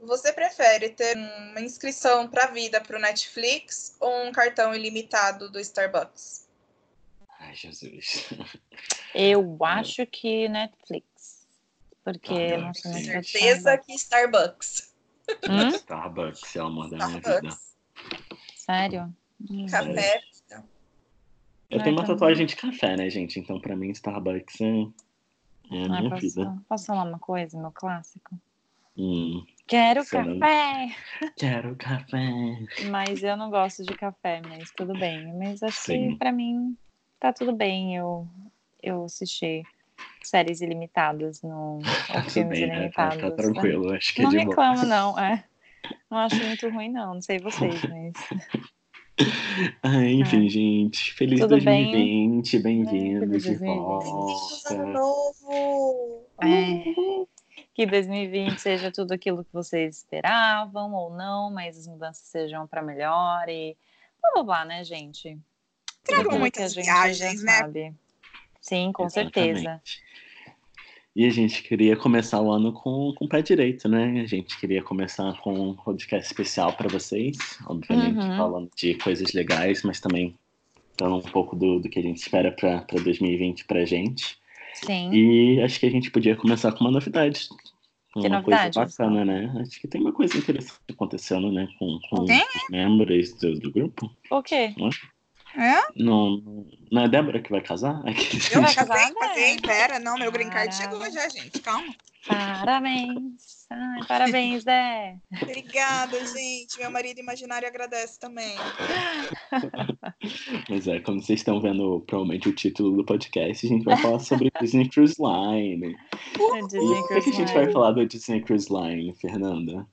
Você prefere ter uma inscrição para a vida para o Netflix ou um cartão ilimitado do Starbucks? Ai, Jesus. Eu acho que Netflix. Porque Ah, não de Certeza que Starbucks. Hum? Starbucks é o amor da minha vida. Sério? Hum. Café. Eu Ah, tenho uma então- tatuagem de café, né, gente? Então, pra mim, Starbucks é, é a Ai, minha posso, vida. posso falar uma coisa, meu clássico? Hum, Quero café! quero café. Mas eu não gosto de café, mas tudo bem. Mas acho Sim. que pra mim tá tudo bem eu, eu assistir séries ilimitadas no, ou Tudo filmes bem, né? Tá, ilimitados. tá né? tranquilo. Acho que Não é de boa. reclamo, não. É. Não acho muito ruim, não. Não sei vocês, mas. Ah, enfim, gente. Feliz Tudo bem? 2020. Bem-vindo feliz de 2020. Bem-vindos ano volta. novo! É, que 2020 seja tudo aquilo que vocês esperavam ou não, mas as mudanças sejam para melhor e blá blá blá, né, gente? Tragam muitas viagens, né? sabe. Sim, com Exatamente. certeza. E a gente queria começar o ano com, com o pé direito, né? A gente queria começar com um podcast especial para vocês, obviamente Uhum. falando de coisas legais, mas também dando um pouco do, do que a gente espera para 2020 pra gente. Sim. E acho que a gente podia começar com uma novidade. Que uma novidade, coisa bacana, né? Acho que tem uma coisa interessante acontecendo, né? Com, com Tem? os membros do, do grupo. O quê? É? Não, não é a Débora que vai casar? Aqueles- Eu vai casei, casar, né? Pera, não, meu Caralho. chegou já, gente. Calma. Parabéns. Ai, parabéns, Dé. Obrigada, gente. Meu marido imaginário agradece também. Mas é, como vocês estão vendo provavelmente o título do podcast, a gente vai falar sobre Disney Cruise Line. Disney E por que, a Cruise gente Line. vai falar do Disney Cruise Line, Fernanda?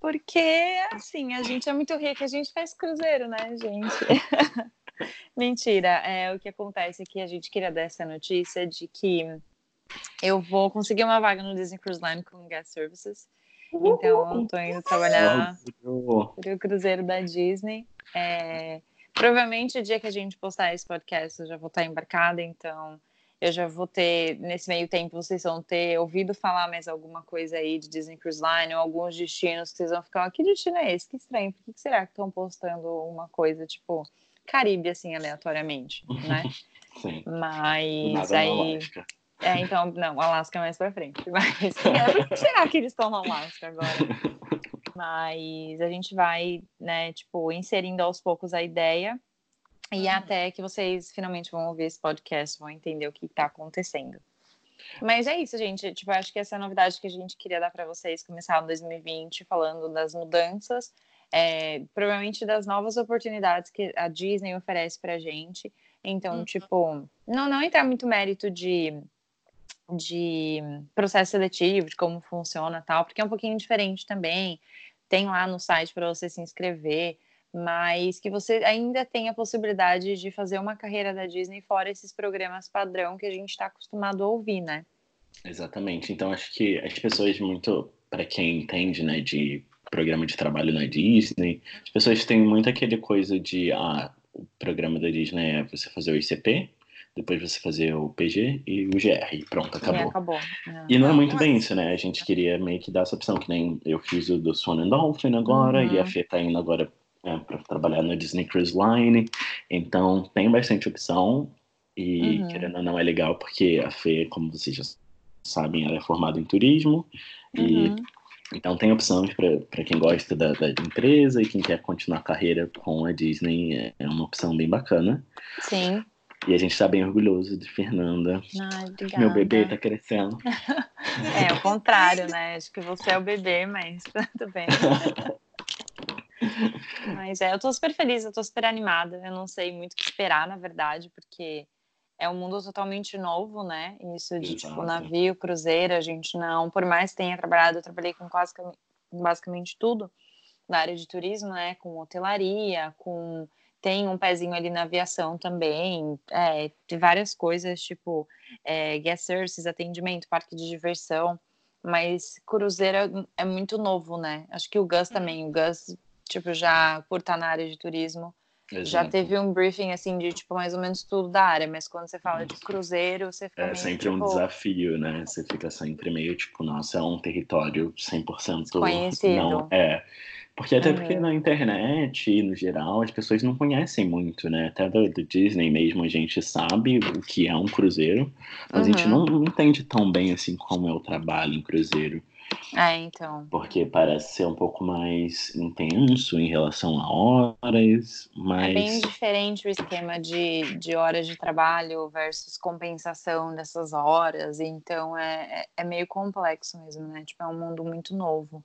Porque, assim, a gente é muito rica, a gente faz cruzeiro, né, gente? Mentira, é o que acontece é que a gente queria dar essa notícia de que eu vou conseguir uma vaga no Disney Cruise Line com Guest Services. Então, eu tô indo trabalhar pro cruzeiro da Disney. É, provavelmente o dia que a gente postar esse podcast eu já vou estar embarcada, então eu já vou ter, nesse meio tempo, vocês vão ter ouvido falar mais alguma coisa aí de Disney Cruise Line, ou alguns destinos que vocês vão ficar, "Ah, que destino é esse? Que estranho, por que será que estão postando uma coisa, tipo, Caribe, assim, aleatoriamente, né? Sim. Mas aí... É, então, não, Alasca é mais pra frente. Mas é, por que será que eles estão no Alasca agora? Mas a gente vai, né, tipo, inserindo aos poucos a ideia e Uhum. até que vocês finalmente vão ouvir esse podcast, vão entender o que está acontecendo. Mas é isso, gente. Tipo, acho que essa é a novidade que a gente queria dar para vocês começar o 2020 falando das mudanças, é, provavelmente das novas oportunidades que a Disney oferece pra gente. Então, Uhum. tipo, não, não entrar muito mérito de, de processo seletivo, de como funciona tal, porque é um pouquinho diferente também. Tem lá no site para você se inscrever, mas que você ainda tem a possibilidade de fazer uma carreira da Disney fora esses programas padrão que a gente está acostumado a ouvir, né? Exatamente. Então acho que as pessoas muito, para quem entende, né, de programa de trabalho na Disney, as pessoas têm muito aquele coisa de ah, o programa da Disney é você fazer o ICP, depois você fazer o PG e o GR, e pronto, E acabou. acabou. né? E não é muito bem é. isso, né? A gente queria meio que dar essa opção, que nem eu fiz o do Swan and Dolphin agora, Uhum. e a Fê tá indo agora é, para trabalhar na Disney Cruise Line. Então tem bastante opção, e Uhum. querendo ou não é legal, porque a Fê, como vocês já sabem, ela é formada em turismo, e Uhum. então tem opções para quem gosta da, da empresa e quem quer continuar a carreira com a Disney, é- é uma opção bem bacana. Sim. E a gente tá bem orgulhoso de Fernanda. Ai, obrigada. Meu bebê tá crescendo. É, o contrário, né? Acho que você é o bebê, mas tudo bem. Mas é, eu tô super feliz, eu tô super animada. Eu não sei muito o que esperar, na verdade, porque é um mundo totalmente novo, né? Isso de, tipo, Exato. navio, cruzeiro, a gente não... Por mais que tenha trabalhado, eu trabalhei com quase basicamente tudo na área de turismo, né? Com hotelaria, com... Tem um pezinho ali na aviação também, é, de várias coisas, tipo é, guest services, atendimento, parque de diversão, mas cruzeiro é, é muito novo, né? Acho que o Gus também, o Gus, tipo, já por estar na área de turismo, Exato. Já teve um briefing assim de tipo mais ou menos tudo da área, mas quando você fala de cruzeiro, você fica É meio, sempre um tipo, desafio, né? Você fica sempre meio tipo, nossa, é um território 100% Desconhecido. não é. Porque até porque Uhum. na internet, no geral, as pessoas não conhecem muito, né? Até do, do Disney mesmo a gente sabe o que é um cruzeiro, mas a gente Uhum. não, não entende tão bem assim como é o trabalho em cruzeiro. É, então. Porque parece ser um pouco mais intenso em relação a horas, É bem mas diferente o esquema de, de horas de trabalho versus compensação dessas horas. Então é, é- é meio complexo mesmo, né? Tipo, é um mundo muito novo.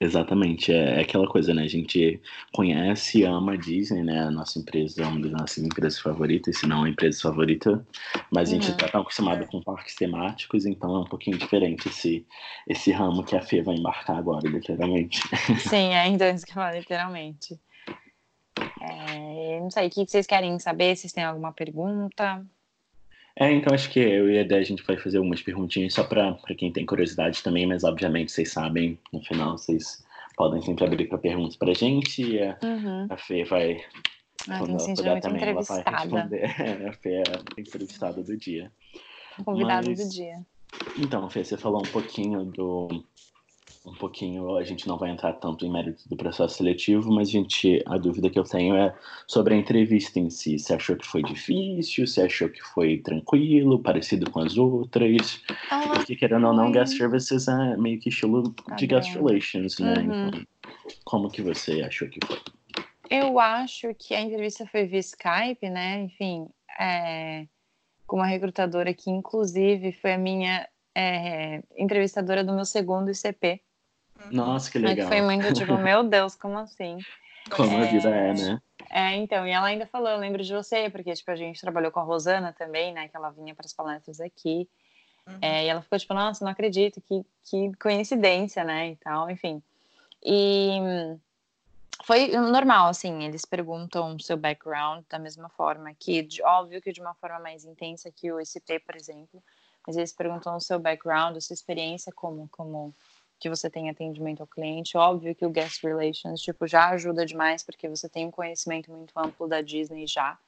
Exatamente, é é aquela coisa, né? A gente conhece e ama a Disney, né? A nossa empresa é uma das nossas empresas favoritas, se não a empresa favorita, mas a gente Uhum. está tão acostumado com parques temáticos, então é um pouquinho diferente esse, esse ramo que a Fê vai embarcar agora, literalmente. Sim, é então isso que eu falo, literalmente. É, não sei, o que que vocês querem saber? Vocês têm alguma pergunta? É, então acho que eu e a Dé, a gente vai fazer algumas perguntinhas só para quem tem curiosidade também, mas obviamente vocês sabem, no final vocês podem sempre abrir para perguntas para a gente e a, Uhum. a Fê vai Ah, Quando ela puder também, ela vai responder. A Fê é a entrevistada do dia. Convidado Mas- do dia. Então, Fê, você falou um pouquinho do. Um pouquinho, a gente não vai entrar tanto em mérito do processo seletivo, mas a gente, a dúvida que eu tenho é sobre a entrevista em si. Você achou que foi difícil? Você achou que foi tranquilo, parecido com as outras? Porque, querendo ou não, guest services é meio que estilo de guest relations, né? Uhum. Então, como que você achou que foi? Eu acho que a entrevista foi via Skype, né? Enfim, é, com uma recrutadora que, inclusive, foi a minha é, entrevistadora do meu segundo ICP. Nossa, que Aí que legal. foi muito tipo, meu Deus, como assim? Como a vida é, né? É, então, e ela ainda falou, eu lembro de você, porque, tipo, a gente trabalhou com a Rosana também, né, que ela vinha para as palestras aqui, Uhum. é, e ela ficou tipo, nossa, não acredito, que, que coincidência, né, e tal, enfim. E foi normal, assim, eles perguntam o seu background da mesma forma que, de- óbvio que de uma forma mais intensa que o ICP, por exemplo, mas eles perguntam o seu background, a sua experiência como, como que você tem atendimento ao cliente. Óbvio que o guest relations, tipo, já ajuda demais, porque você tem um conhecimento muito amplo da Disney já.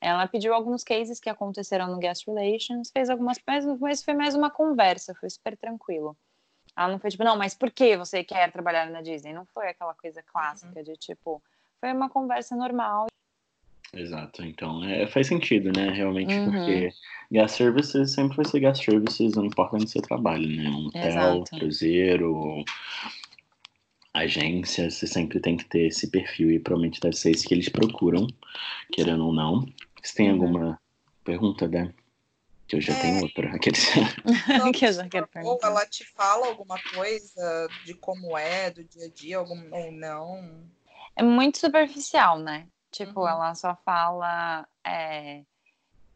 Ela pediu alguns cases que aconteceram no guest relations, fez algumas, mas, mas foi mais uma conversa, foi super tranquilo. Ela não foi tipo, não, mas por que você quer trabalhar na Disney? Não foi aquela coisa clássica de tipo, foi uma conversa normal. Exato, então é, faz sentido, né? Realmente, Uhum. porque gas services sempre vai ser gas services, não importa onde você trabalha, né? Um hotel, Exato. cruzeiro, agência, você sempre tem que ter esse perfil e provavelmente deve ser isso que eles procuram, querendo ou não. Você tem Uhum. alguma pergunta, né? Que eu já É. tenho outra. Aqueles... Então, que eu já quero Ou perguntar. ela te fala alguma coisa de como é, do dia a dia, algum, ou não. É muito superficial, né? Tipo, Uhum. ela só fala é,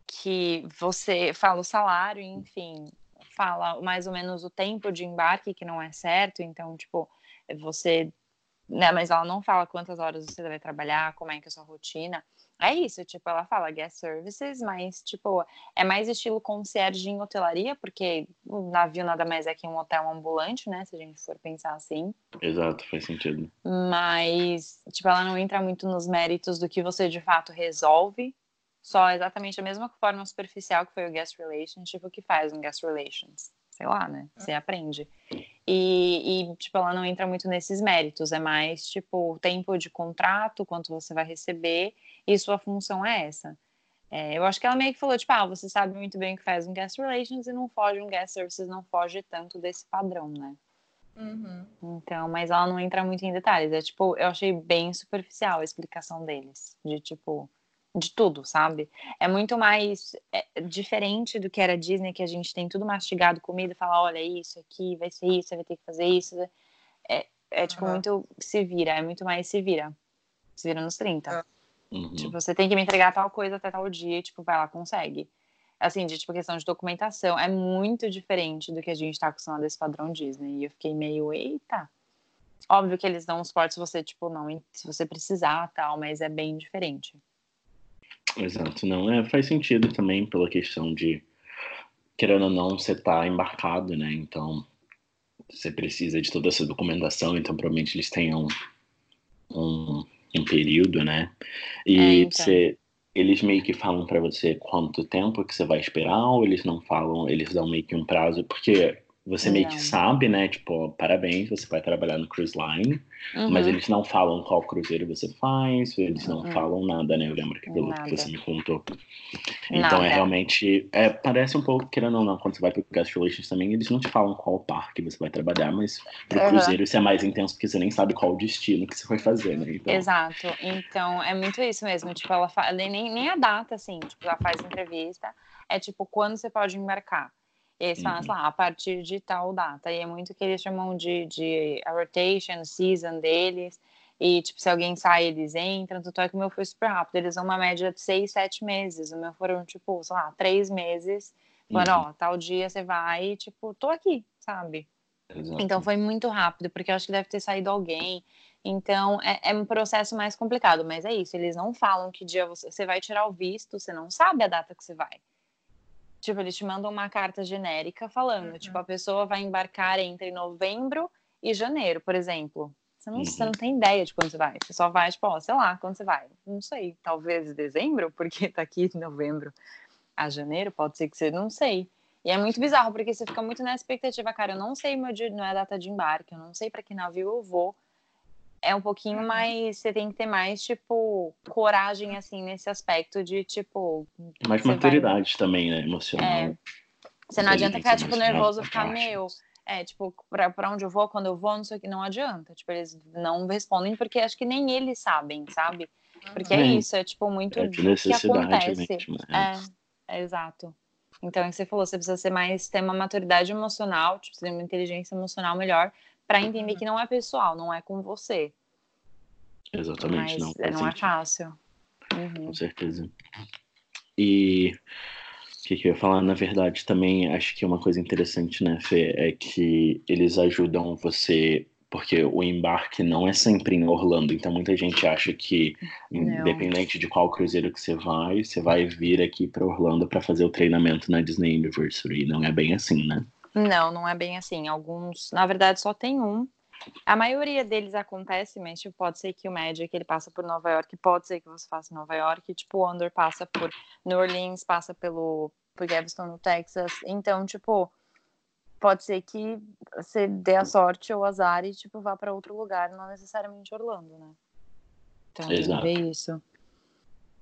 que você fala o salário, enfim, fala mais ou menos o tempo de embarque que não é certo, então, tipo, você. Né, mas ela não fala quantas horas você deve trabalhar, como é que é a sua rotina. É isso, tipo, ela fala guest services, mas, tipo, é mais estilo concierge em hotelaria, porque o navio nada mais é que um hotel ambulante, né? Se a gente for pensar assim Exato, faz sentido. mas tipo ela não entra muito nos méritos do que você de fato resolve só exatamente a mesma forma superficial que foi o guest relations tipo o que faz um guest relations sei lá né você aprende e, e tipo ela não entra muito nesses méritos é mais tipo o tempo de contrato quanto você vai receber e sua função é essa É, eu acho que ela meio que falou, tipo, ah, você sabe muito bem o que faz um guest relations e não foge um guest services, não foge tanto desse padrão, né? Uhum. Então, mas ela não entra muito em detalhes. É tipo, eu achei bem superficial a explicação deles. De tipo, de tudo, sabe? É muito mais é, diferente do que era Disney, que a gente tem tudo mastigado, comida, e fala, olha, isso aqui vai ser isso, você vai ter que fazer isso. É, é tipo, Aham. muito se vira, é muito mais se vira. Se vira nos 30. Ah. Uhum. Tipo, você tem que me entregar tal coisa até tal dia, e, tipo, vai lá, consegue. Assim, de tipo, questão de documentação, é muito diferente do que a gente tá acostumado a esse padrão Disney. E eu fiquei meio, eita. Óbvio que eles dão um suporte se você, tipo, não, se você precisar tal, mas é bem diferente. Exato, não, é, faz sentido também pela questão de, querendo ou não, você tá embarcado, né? Então, você precisa de toda essa documentação, então provavelmente eles tenham um, um período, né? É, E então. você, eles meio que falam pra você quanto tempo que você vai esperar, ou eles não falam, eles dão meio que um prazo, porque você meio que Não. sabe, né? Tipo, parabéns, você vai trabalhar no cruise line, mas Uhum. eles não falam qual cruzeiro você faz, eles não Uhum. falam nada, né? Eu lembro que pelo Nada. que você me contou. Então Nada. é realmente, é, parece um pouco, querendo ou não, quando você vai pro Guest Relations também, eles não te falam qual parque você vai trabalhar, mas pro Aham. cruzeiro isso é mais intenso porque você nem sabe qual o destino que você vai fazer, né? Então, Exato. Então, é muito isso mesmo. Tipo, ela nem, nem a data, assim, tipo, ela faz entrevista. É tipo, quando você pode embarcar. E eles falam, Uhum. sei lá, a partir de tal data. E é muito que eles chamam de, de a rotation, season deles. E, tipo, se alguém sai, eles entram. Tanto é que o meu foi super rápido. Eles dão uma média de seis, sete meses. O meu foram, tipo, sei lá, três meses. Falaram, Uhum. ó, tal dia você vai, e, tipo, tô aqui, sabe? exato. Então foi muito rápido, porque eu acho que deve ter saído alguém. Então é, é um processo mais complicado, mas é isso. Eles não falam que dia você, você vai tirar o visto, você não sabe a data que você vai. Tipo, eles te mandam uma carta genérica falando, Uhum. tipo, a pessoa vai embarcar entre novembro e janeiro, por exemplo. Você não, você Uhum. não tem ideia de quando você vai. Você só vai, tipo, ó, sei lá, quando você vai. Não sei, talvez dezembro, porque tá aqui em novembro a janeiro, pode ser que você não sei. E é muito bizarro, porque você fica muito na expectativa, cara, eu não sei meu dia, não é a data de embarque, eu não sei para que navio eu vou. É um pouquinho Uhum. mais, você tem que ter mais, tipo, coragem, assim, nesse aspecto de, tipo... Mais você vai- maturidade também, né? Emocional. É, Você não adianta ficar, tipo, nervoso, ficar, meu... parte. É, tipo, pra, pra onde eu vou, quando eu vou, não sei o que, não adianta. Tipo, eles não respondem porque acho que nem eles sabem, sabe? Porque é É, isso, é, tipo, muito É de que necessidade acontece. mesmo. né? É, é exato. Então, é o que você falou, você precisa ser mais, ter uma maturidade emocional, tipo, ter uma inteligência emocional melhor para entender que não é pessoal, não é com você. Exatamente, Mas não. é, não é fácil. Uhum. Com certeza. E o que, que eu ia falar? Na verdade, também acho que uma coisa interessante, né, Fê, é que eles ajudam você, porque o embarque não é sempre em Orlando, então muita gente acha que, Não. independente de qual cruzeiro que você vai, você vai vir aqui para Orlando para fazer o treinamento na Disney University. Não é bem assim, né? Não, não é bem assim. Alguns, na verdade, só tem um. A maioria deles acontece, mas tipo, pode ser que o Magic ele passa por Nova York, pode ser que você faça em Nova York, tipo, o Under passa por New Orleans, passa pelo por Galveston, no Texas. Então, tipo, pode ser que você dê a sorte ou azar e tipo vá para outro lugar, não necessariamente Orlando, né? Então, Exato. ver isso.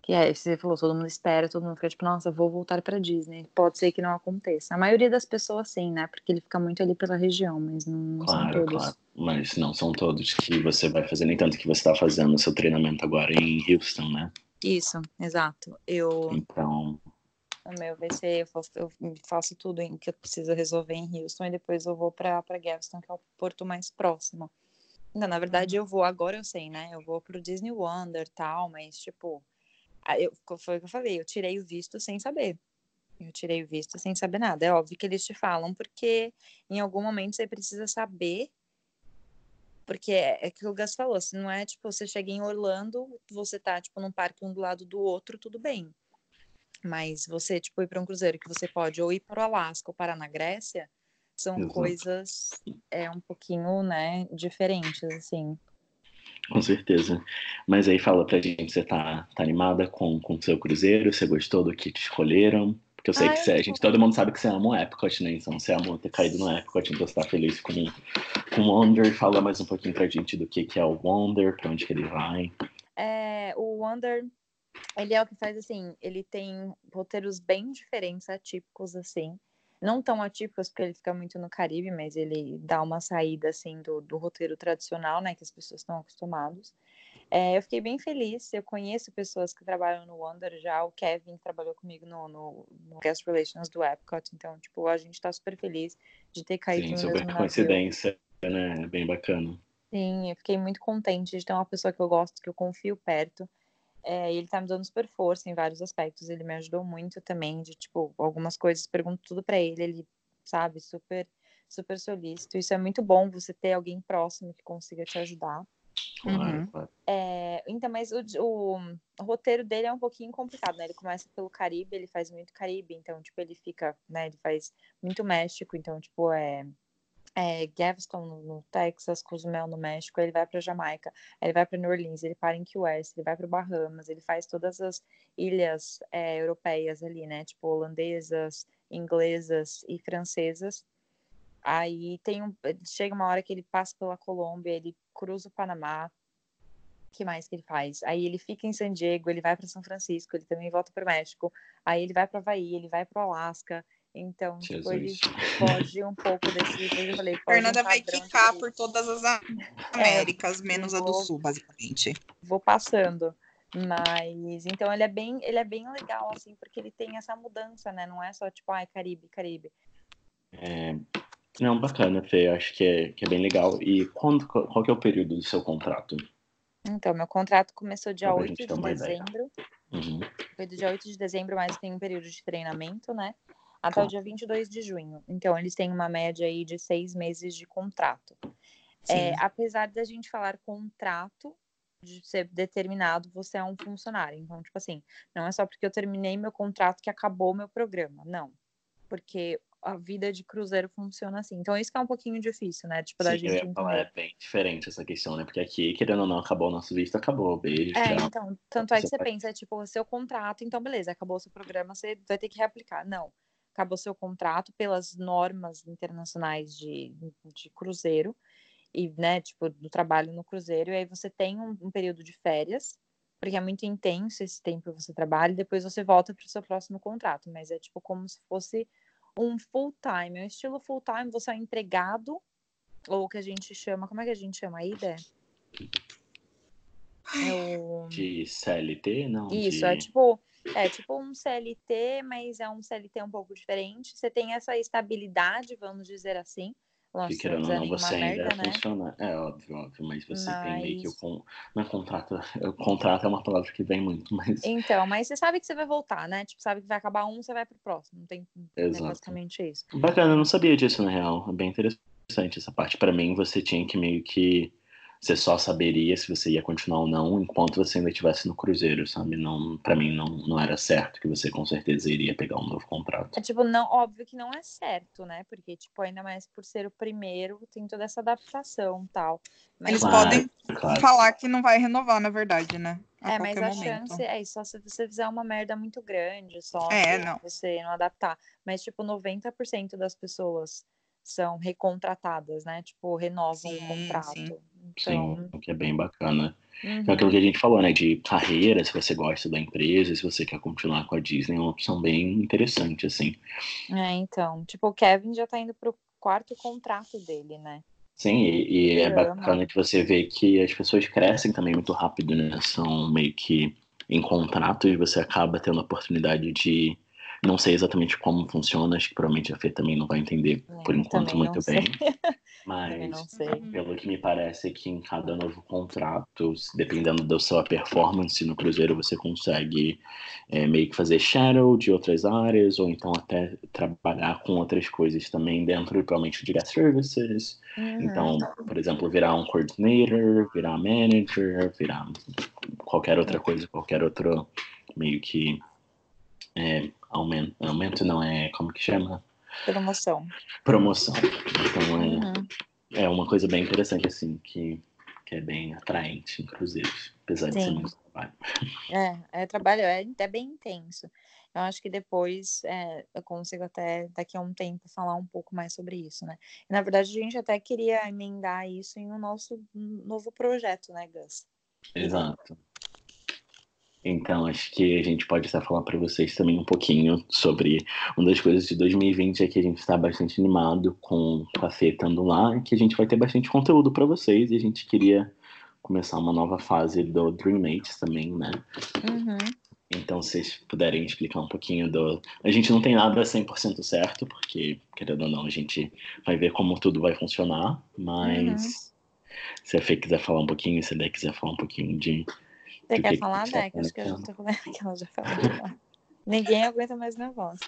Que é, você falou, todo mundo espera, todo mundo fica tipo, nossa, vou voltar para Disney. Pode ser que não aconteça. A maioria das pessoas sim, né? Porque ele fica muito ali pela região, mas não, não são Claro, todos. claro. Mas não são todos que você vai fazer, nem tanto que você está fazendo o seu treinamento agora em Houston, né? Isso, exato. Eu, Então, o meu vai ser, eu faço, eu faço tudo em que eu preciso resolver em Houston e depois eu vou para Galveston, que é o porto mais próximo. Não, na verdade eu vou, agora eu sei, né? Eu vou pro Disney Wonder tal, mas tipo, eu, foi o que eu falei, eu tirei o visto sem saber. Eu tirei o visto sem saber nada. É óbvio que eles te falam, porque em algum momento você precisa saber. Porque é, é que o Gus falou, se não é tipo, você chega em Orlando, você tá tipo num parque um do lado do outro, tudo bem. Mas você, tipo, ir para um cruzeiro que você pode ou ir para o Alasca ou parar na Grécia, são Exato. coisas é um pouquinho, né, diferentes, assim. Com certeza. Mas aí fala pra gente, você tá, tá animada com o seu cruzeiro? Você gostou do que te escolheram? Porque eu sei Ah, que você, a gente, todo mundo sabe que você ama o Epcot, né? Então você amou ter caído no Epcot, então você tá feliz com, com o Wonder. Fala mais um pouquinho pra gente do que, que é o Wonder, pra onde que ele vai. É, o Wonder, ele é o que faz assim, ele tem roteiros bem diferentes, atípicos assim. Não tão atípicos porque ele fica muito no Caribe, mas ele dá uma saída assim do, do roteiro tradicional, né, que as pessoas estão acostumados. É, eu fiquei bem feliz. Eu conheço pessoas que trabalham no Wonder já. O Kevin trabalhou comigo no, no, no Guest Relations do Epcot. Então, tipo, a gente tá super feliz de ter caído Sim, no super coincidência, né? Bem bacana. Sim, eu fiquei muito contente de ter uma pessoa que eu gosto, que eu confio perto. É, ele tá me dando super força em vários aspectos. Ele me ajudou muito também, de tipo, algumas coisas, pergunto tudo pra ele, ele, sabe, super, super solícito. Isso é muito bom, você ter alguém próximo que consiga te ajudar. Claro, Uhum. claro. É, então, mas o, o, o roteiro dele é um pouquinho complicado, né? Ele começa pelo Caribe, ele faz muito Caribe, então, tipo, ele fica, né? Ele faz muito México, então, tipo, é, é, Galveston, no, no, Texas, Cozumel, no México, ele vai para Jamaica, ele vai para New Orleans, ele para em Key West, ele vai para Bahamas, ele faz todas as ilhas é, europeias ali, né? Tipo, holandesas, inglesas e francesas. Aí tem um, chega uma hora que ele passa pela Colômbia, ele cruza o Panamá. que mais que ele faz? Aí ele fica em San Diego, ele vai para São Francisco, ele também volta para o México. Aí ele vai para Havaí, ele vai para o Alasca. Então, tipo, ele foge um pouco desse. Eu falei, Fernanda um vai ficar por todas as é, Américas, é, menos vou, a do Sul, basicamente. Vou passando. Mas então ele é bem, ele é bem legal, assim, porque ele tem essa mudança, né? Não é só tipo, ai, Caribe, Caribe. É, não, bacana, Fê, acho que é, que é bem legal. E quando, qual que é o período do seu contrato? Então, meu contrato começou dia 8 de dezembro. Uhum. Foi do dia 8 de dezembro, mas tem um período de treinamento, né? Até tá. o dia 22 de junho. Então, eles têm uma média aí de seis meses de contrato. É, apesar da gente falar contrato, de ser determinado, você é um funcionário. Então, tipo assim, não é só porque eu terminei meu contrato que acabou meu programa. Não. Porque a vida de cruzeiro funciona assim. Então, isso que é um pouquinho difícil, né? Tipo, da Sim, gente falar, é bem diferente essa questão, né? Porque aqui, querendo ou não, acabou o nosso visto, acabou, beijo. É, tchau. então, tanto é que você pensa, tipo, o seu contrato, então beleza, acabou o seu programa, você vai ter que reaplicar. Não. Acabou seu contrato pelas normas internacionais de, de cruzeiro e, né, tipo, do trabalho no cruzeiro, e aí você tem um, um período de férias, porque é muito intenso esse tempo que você trabalha, e depois você volta para o seu próximo contrato, mas é tipo como se fosse um full time, é um estilo full time, você é um empregado, ou o que a gente chama, como é que a gente chama aí, Dé? É o... De CLT, não? Isso, de... é tipo, é tipo um CLT, mas é um CLT um pouco diferente. Você tem essa estabilidade, vamos dizer assim, nossa, que querendo ou não, você ainda merda, né? funciona. É óbvio, óbvio, mas você mas... tem meio que o con... não é contrato. O contrato é uma palavra que vem muito, mas. Então, mas você sabe que você vai voltar, né? Tipo, sabe que vai acabar um, você vai pro próximo. Não tem né, basicamente isso. Bacana, eu não sabia disso, na real. É bem interessante essa parte. para mim, você tinha que meio que você só saberia se você ia continuar ou não enquanto você ainda estivesse no cruzeiro, sabe? Não, para mim não, não era certo que você com certeza iria pegar um novo contrato. É tipo, não, óbvio que não é certo, né? Porque tipo, ainda mais por ser o primeiro, tem toda essa adaptação, tal. Mas... Eles claro, podem claro. falar que não vai renovar, na verdade, né? A é, mas a momento. chance é só se você fizer uma merda muito grande, só é, não. você não adaptar. Mas tipo, 90% das pessoas são recontratadas, né? Tipo, renovam o contrato. Sim. Então... Sim, que é bem bacana. Uhum. É aquilo que a gente falou, né? De carreira, se você gosta da empresa, se você quer continuar com a Disney, é uma opção bem interessante, assim. É, então. Tipo, o Kevin já tá indo pro quarto contrato dele, né? Sim, e, e é bacana de você ver que as pessoas crescem também muito rápido, né? São meio que em contrato e você acaba tendo a oportunidade de não sei exatamente como funciona, acho que provavelmente a Fê também não vai entender é, por enquanto muito bem. Mas pelo que me parece é que em cada novo contrato, dependendo da sua performance no Cruzeiro, você consegue é, meio que fazer shadow de outras áreas, ou então até trabalhar com outras coisas também dentro, provavelmente, de guest services. Uhum. Então, por exemplo, virar um coordinator, virar manager, virar qualquer outra coisa, qualquer outro meio que é, aumento, aumento não é, como que chama? Promoção. Promoção. Então é, uhum. é uma coisa bem interessante, assim, que, que é bem atraente cruzeiros, apesar Sim. de ser muito trabalho. É, é trabalho, é, é bem intenso. Eu acho que depois é, eu consigo até daqui a um tempo falar um pouco mais sobre isso, né? E, na verdade, a gente até queria emendar isso em um nosso novo projeto, né, Gus? Exato. Então, acho que a gente pode estar falando para vocês também um pouquinho sobre uma das coisas de 2020 é que a gente está bastante animado com, Fê estando lá, que a gente vai ter bastante conteúdo para vocês e a gente queria começar uma nova fase do Dreammates também, né? Uhum. Então, se vocês puderem explicar um pouquinho do. A gente não tem nada 100% certo, porque, querendo ou não, a gente vai ver como tudo vai funcionar, mas uhum. se a Fê quiser falar um pouquinho, se a Dé quiser falar um pouquinho de você quer falar, Deca? Acho que eu já tô com que ela já falou. Ninguém aguenta mais minha voz.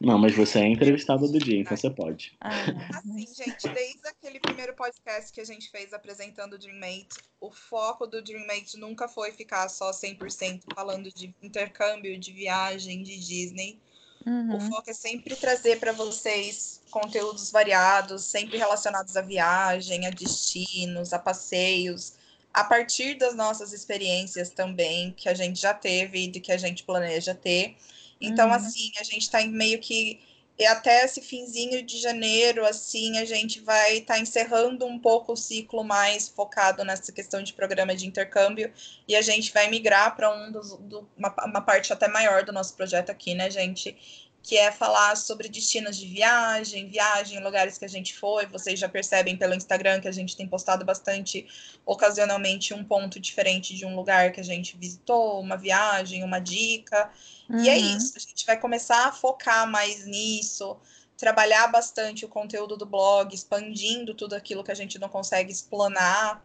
Não, mas você é entrevistada do dia, então você pode. Ah, assim, gente, desde aquele primeiro podcast que a gente fez apresentando o Dreammate, o foco do Dreammate nunca foi ficar só 100% falando de intercâmbio, de viagem, de Disney. Uhum. O foco é sempre trazer para vocês conteúdos variados, sempre relacionados à viagem, a destinos, a passeios, a partir das nossas experiências também, que a gente já teve e de que a gente planeja ter. Então, uhum. assim, a gente está meio que e até esse finzinho de janeiro, assim, a gente vai estar tá encerrando um pouco o ciclo mais focado nessa questão de programa de intercâmbio e a gente vai migrar para um dos, do, uma, uma parte até maior do nosso projeto aqui, né, gente? Que é falar sobre destinos de viagem, viagem, lugares que a gente foi. Vocês já percebem pelo Instagram que a gente tem postado bastante, ocasionalmente, um ponto diferente de um lugar que a gente visitou, uma viagem, uma dica. Uhum. E é uhum. isso, a gente vai começar a focar mais nisso, trabalhar bastante o conteúdo do blog, expandindo tudo aquilo que a gente não consegue explanar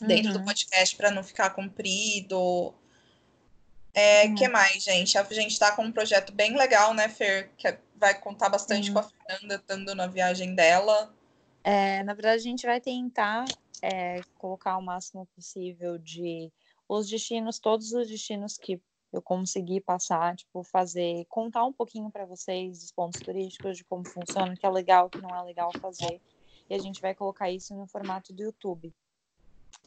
dentro uhum. do podcast para não ficar comprido. É, hum. que mais, gente? A gente está com um projeto bem legal, né, Fer? Que vai contar bastante hum. com a Fernanda estando na viagem dela. É, na verdade, a gente vai tentar é, colocar o máximo possível de os destinos, todos os destinos que eu consegui passar, tipo, fazer, contar um pouquinho para vocês dos pontos turísticos, de como funciona, o que é legal, o que não é legal fazer. E a gente vai colocar isso no formato do YouTube.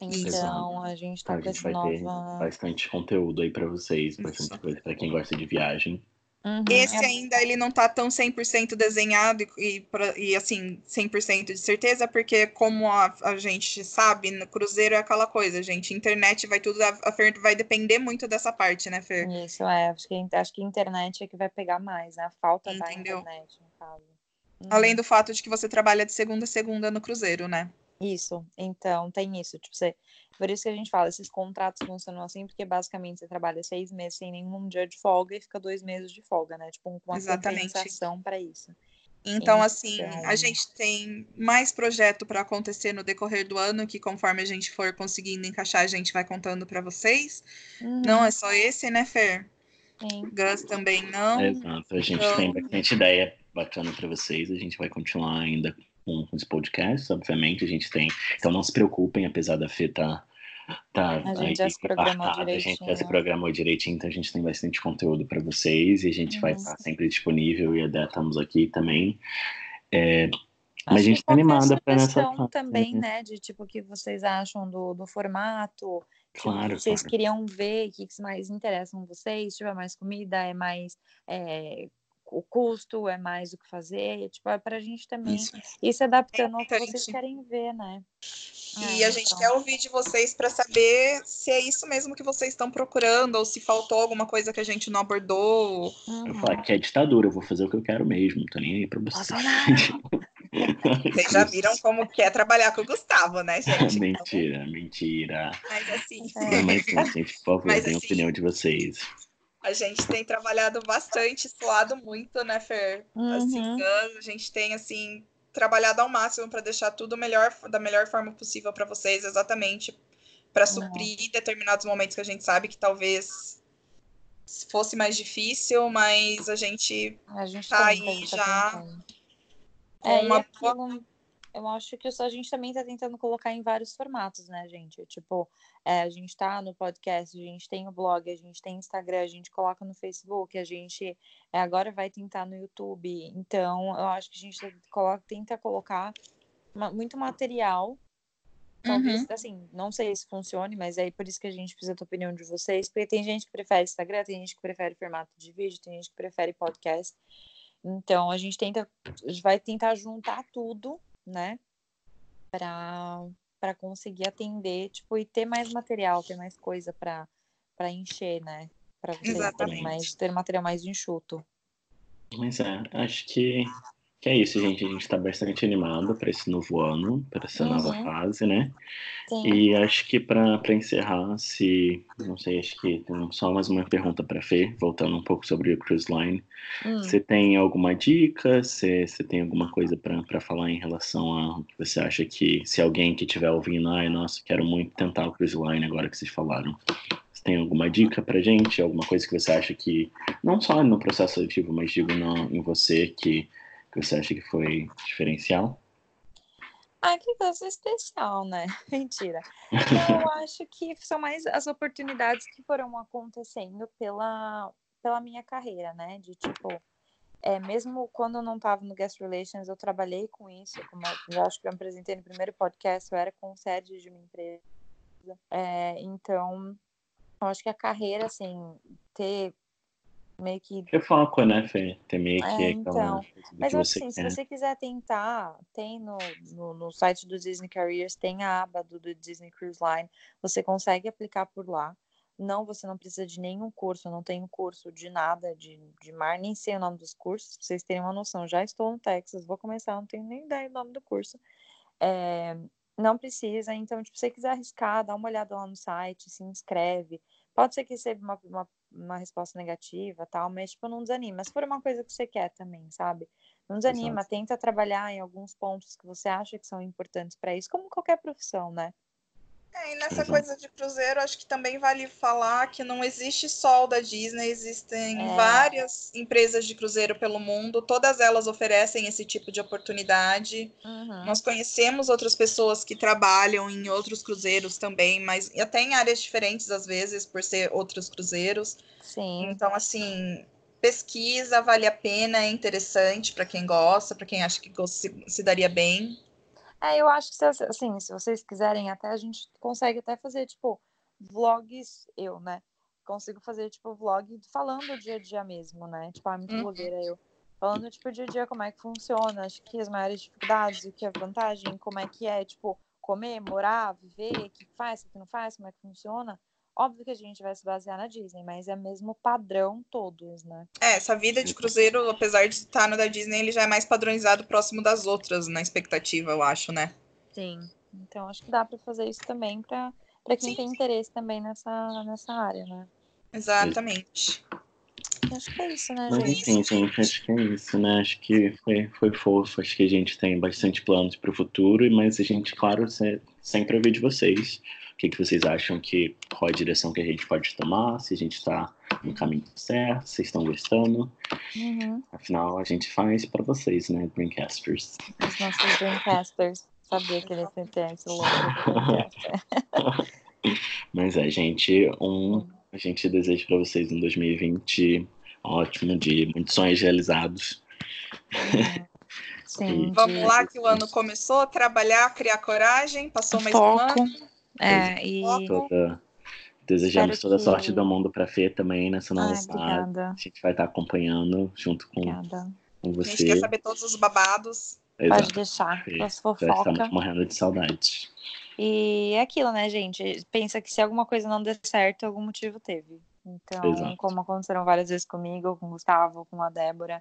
Então, a gente tá com essa nova. Ter bastante conteúdo aí para vocês, bastante Isso. coisa para quem gosta de viagem. Uhum, Esse é... ainda ele não tá tão 100% desenhado e, e, e assim, 100% de certeza, porque como a, a, gente sabe, no cruzeiro é aquela coisa, gente, internet vai tudo, a, a Fer vai depender muito dessa parte, né, Fer? Isso, é, acho que, acho que a internet é que vai pegar mais, né, a falta Entendeu? da internet, no caso. Uhum. Além do fato de que você trabalha de segunda a segunda no cruzeiro, né? Isso, então tem isso. Tipo, você, por isso que a gente fala, esses contratos funcionam assim, porque basicamente você trabalha seis meses sem nenhum dia de folga e fica dois meses de folga, né? Tipo, com uma Exatamente. compensação para isso. Então, assim, a gente tem mais projeto para acontecer no decorrer do ano, que conforme a gente for conseguindo encaixar, a gente vai contando para vocês. Uhum. Não é só esse, né, Fer? Sim. Gus também não. Exato, a gente então... tem bastante ideia bacana para vocês, a gente vai continuar ainda com, os podcasts, obviamente, a gente tem. Então não se preocupem, apesar da Fê tá, tá a gente aí, já se programou direitinho. A gente já se programou direitinho, então a gente tem bastante conteúdo para vocês e a gente vai estar sempre disponível e a estamos aqui também. É, mas a gente está animada para nessa também, né? né? De tipo, o que vocês acham do, do formato, Claro, tipo, vocês claro. queriam ver, o que mais interessam vocês, se tiver mais comida, é mais é, o custo, é mais o que fazer, tipo, é pra gente também isso. ir se adaptando ao que vocês querem ver, né? E é, a gente então. quer ouvir de vocês para saber se é isso mesmo que vocês estão procurando, ou se faltou alguma coisa que a gente não abordou. Uhum. Eu falo que é ditadura, eu vou fazer o que eu quero mesmo, não tô nem aí pra vocês. Vocês já viram como que é trabalhar com o Gustavo, né, gente? mentira, mentira. Mas assim. É. Mas, gente, por favor, Mas, assim, a opinião de vocês. A gente tem trabalhado bastante, suado muito, né, Fer? Assim, uhum. Assim, a gente tem, assim, trabalhado ao máximo para deixar tudo melhor, da melhor forma possível para vocês, exatamente para suprir uhum. determinados momentos que a gente sabe que talvez fosse mais difícil, mas a gente, a gente tá aí tá já. É, uma boa eu acho que a gente também está tentando colocar em vários formatos, né, gente? Tipo, é, a gente está no podcast, a gente tem o blog, a gente tem Instagram, a gente coloca no Facebook, a gente é, agora vai tentar no YouTube. Então, eu acho que a gente coloca, tenta colocar uma, muito material. Talvez, uhum. assim, não sei se funcione, mas é por isso que a gente precisa da opinião de vocês, porque tem gente que prefere Instagram, tem gente que prefere formato de vídeo, tem gente que prefere podcast. Então, a gente tenta, a gente vai tentar juntar tudo né? Para conseguir atender, tipo, e ter mais material, ter mais coisa para encher, né? Para vocês terem mais, ter material mais enxuto. Mas é, acho que que é isso, gente. A gente está bastante animado para esse novo ano, para essa uhum. nova fase, né? Sim. E acho que para encerrar, se. Não sei, acho que tem só mais uma pergunta para Fê, voltando um pouco sobre o Cruise Line. Hum. Você tem alguma dica? Você tem alguma coisa para falar em relação a que você acha que, se alguém que estiver ouvindo, ai, nossa, quero muito tentar o Cruise Line agora que vocês falaram. Você tem alguma dica pra gente? Alguma coisa que você acha que, não só no processo seletivo, mas digo no, em você, que que você acha que foi diferencial? Ah, que coisa especial, né? Mentira. Eu acho que são mais as oportunidades que foram acontecendo pela, pela minha carreira, né? De tipo, é, mesmo quando eu não estava no Guest Relations, eu trabalhei com isso, como eu acho que eu apresentei no primeiro podcast, eu era concierge de uma empresa. É, então, eu acho que a carreira, assim, ter meio que. Que foco, né, Fê? Ter meio que É, então. Mas assim, você se quer. você quiser tentar, tem no, no, no site do Disney Careers, tem a aba do, do Disney Cruise Line, você consegue aplicar por lá. Não, você não precisa de nenhum curso, eu não tenho curso de nada de, de mar, nem sei o nome dos cursos, pra vocês terem uma noção. Já estou no Texas, vou começar, não tenho nem ideia do nome do curso. É, não precisa, então, tipo, se você quiser arriscar, dá uma olhada lá no site, se inscreve. Pode ser que receba uma, uma, uma resposta negativa, tal, mas, tipo, não desanima. Se for uma coisa que você quer também, sabe? Não desanima, Exato. tenta trabalhar em alguns pontos que você acha que são importantes para isso, como qualquer profissão, né? É, e nessa Exato. coisa de cruzeiro, acho que também vale falar que não existe só o da Disney, existem É. várias empresas de cruzeiro pelo mundo, todas elas oferecem esse tipo de oportunidade. Uhum. Nós conhecemos outras pessoas que trabalham em outros cruzeiros também, mas até em áreas diferentes às vezes, por ser outros cruzeiros. Sim. Então, assim, pesquisa, vale a pena, é interessante para quem gosta, para quem acha que se, se daria bem. É, eu acho que se, assim, se vocês quiserem, até a gente consegue até fazer, tipo, vlogs, eu, né? Consigo fazer, tipo, vlog falando o dia a dia mesmo, né? Tipo, ah, muito Uhum. blogueira eu. Falando, tipo, dia a dia, como é que funciona, acho que as maiores dificuldades, o que é vantagem, como é que é, tipo, comer, morar, viver, o que faz, o que não faz, como é que funciona. Óbvio que a gente vai se basear na Disney, mas é mesmo padrão todos, né? É, essa vida de cruzeiro, apesar de estar no da Disney, ele já é mais padronizado próximo das outras, na expectativa, eu acho, né? Sim. Então, acho que dá para fazer isso também para para quem Sim, tem sim. interesse também nessa, nessa área, né? Exatamente. Acho que é isso, né, Mas gente? enfim, gente, acho que é isso, né? Acho que foi, foi fofo, acho que a gente tem bastante planos para o futuro, mas a gente, claro, se- sempre ouvir de vocês. O que, que vocês acham que qual a direção que a gente pode tomar, se a gente está no caminho certo, se vocês estão gostando. Uhum. Afinal, a gente faz para vocês, né, Dreamcasters. Os nossos Dreamcasters. Sabia que ele ia ter esse logo. Mas é, gente, um, a gente deseja para vocês um 2020 ótimo, de muitos sonhos realizados. Uhum. Sim. Vamos lá, que o ano começou, trabalhar, criar coragem, passou mais um Foco. ano. É, e. Toda, desejamos Espero toda a que- sorte do mundo para Fê também nessa nova Ai, fase. A gente vai estar acompanhando junto com, Obrigada. com A gente você. quer saber todos os babados. Pode Exato. deixar. Fê. As fofocas. estamos morrendo de saudades. E é aquilo, né, gente? Pensa que se alguma coisa não der certo, algum motivo teve. Então, Exato. como aconteceram várias vezes comigo, com o Gustavo, com a Débora,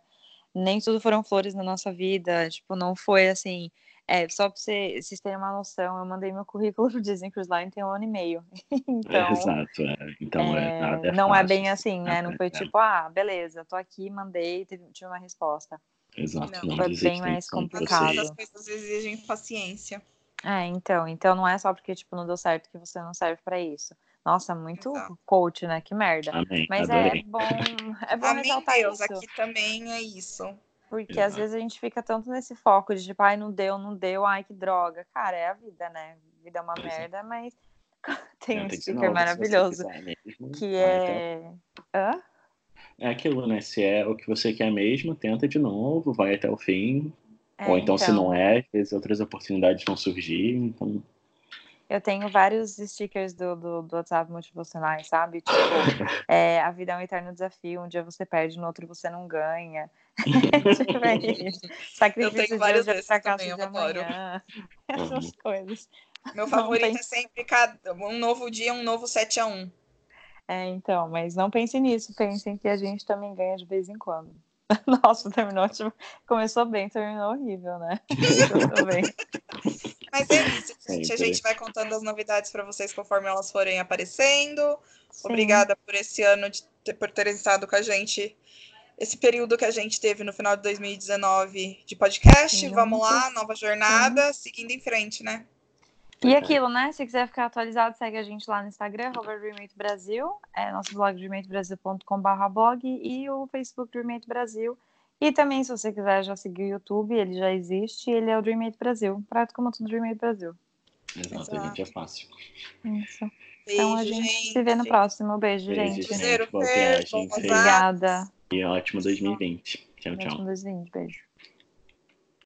nem tudo foram flores na nossa vida. Tipo, não foi assim. É, só pra você- vocês terem uma noção, eu mandei meu currículo pro Disney Cruise Line tem um ano e meio. Então, Exato. é. Então, é, é, nada é não é fácil, bem assim, né? Não foi É, tipo, ah, beleza, tô aqui, mandei, tive, tive uma resposta. Exato. Não, Não, foi bem mais complicado. As coisas exigem paciência. É, então, então não é só porque, tipo, não deu certo que você não serve pra isso. Nossa, muito Exato. coach, né? Que merda. Amém. Mas é Adorei. bom, é bom Amém, ressaltar Deus, isso. aqui também é isso. Porque às Exato. vezes a gente fica tanto nesse foco de tipo, ai, não deu, não deu, ai, que droga. Cara, é a vida, né? A vida é uma Exato. merda, mas tem um Tenta de sticker novo, maravilhoso mesmo, que até- é. Hã? É aquilo, né? Se é o que você quer mesmo, tenta de novo, vai até o fim. É, Ou então, se não é, às vezes outras oportunidades vão surgir. Então, Eu tenho vários stickers do, do, do WhatsApp motivacionais, sabe? Tipo, é, a vida é um eterno desafio, um dia você perde, no outro você não ganha. tipo, é isso. Sacrifício de vários hoje é desses fracasso também, de eu adoro. amanhã. Essas coisas. Meu favorito tem- é sempre cada, um novo dia, um novo 7 a 1 É, então, mas não pensem nisso, pensem que a gente também ganha de vez em quando. Nossa, terminou, tipo, começou bem, terminou horrível, né? Tudo bem. Mas é isso, gente. A gente vai contando as novidades para vocês conforme elas forem aparecendo. Sim. Obrigada por esse ano, de ter, por terem estado com a gente. Esse período que a gente teve no final de 2019 de podcast. Juntos. Vamos lá, nova jornada, seguindo em frente, né? E aquilo, né? Se quiser ficar atualizado, segue a gente lá no Instagram, Dreamate Brasil, é nosso blog dreamatebrasil.com.br blog e o Facebook Dreamate Brasil. E também, se você quiser já seguir o YouTube, ele já existe, ele é o Dreamate Brasil. Prato como tudo Dreamate Brasil. exato, Exato. gente, é fácil. Isso. Beijo, Então a gente, gente. se vê no próximo. Beijo, Beijo, gente. gente. Boa viagem. Obrigada. E ótimo 2020. Tchau, tchau. Ótimo 2020. Beijo.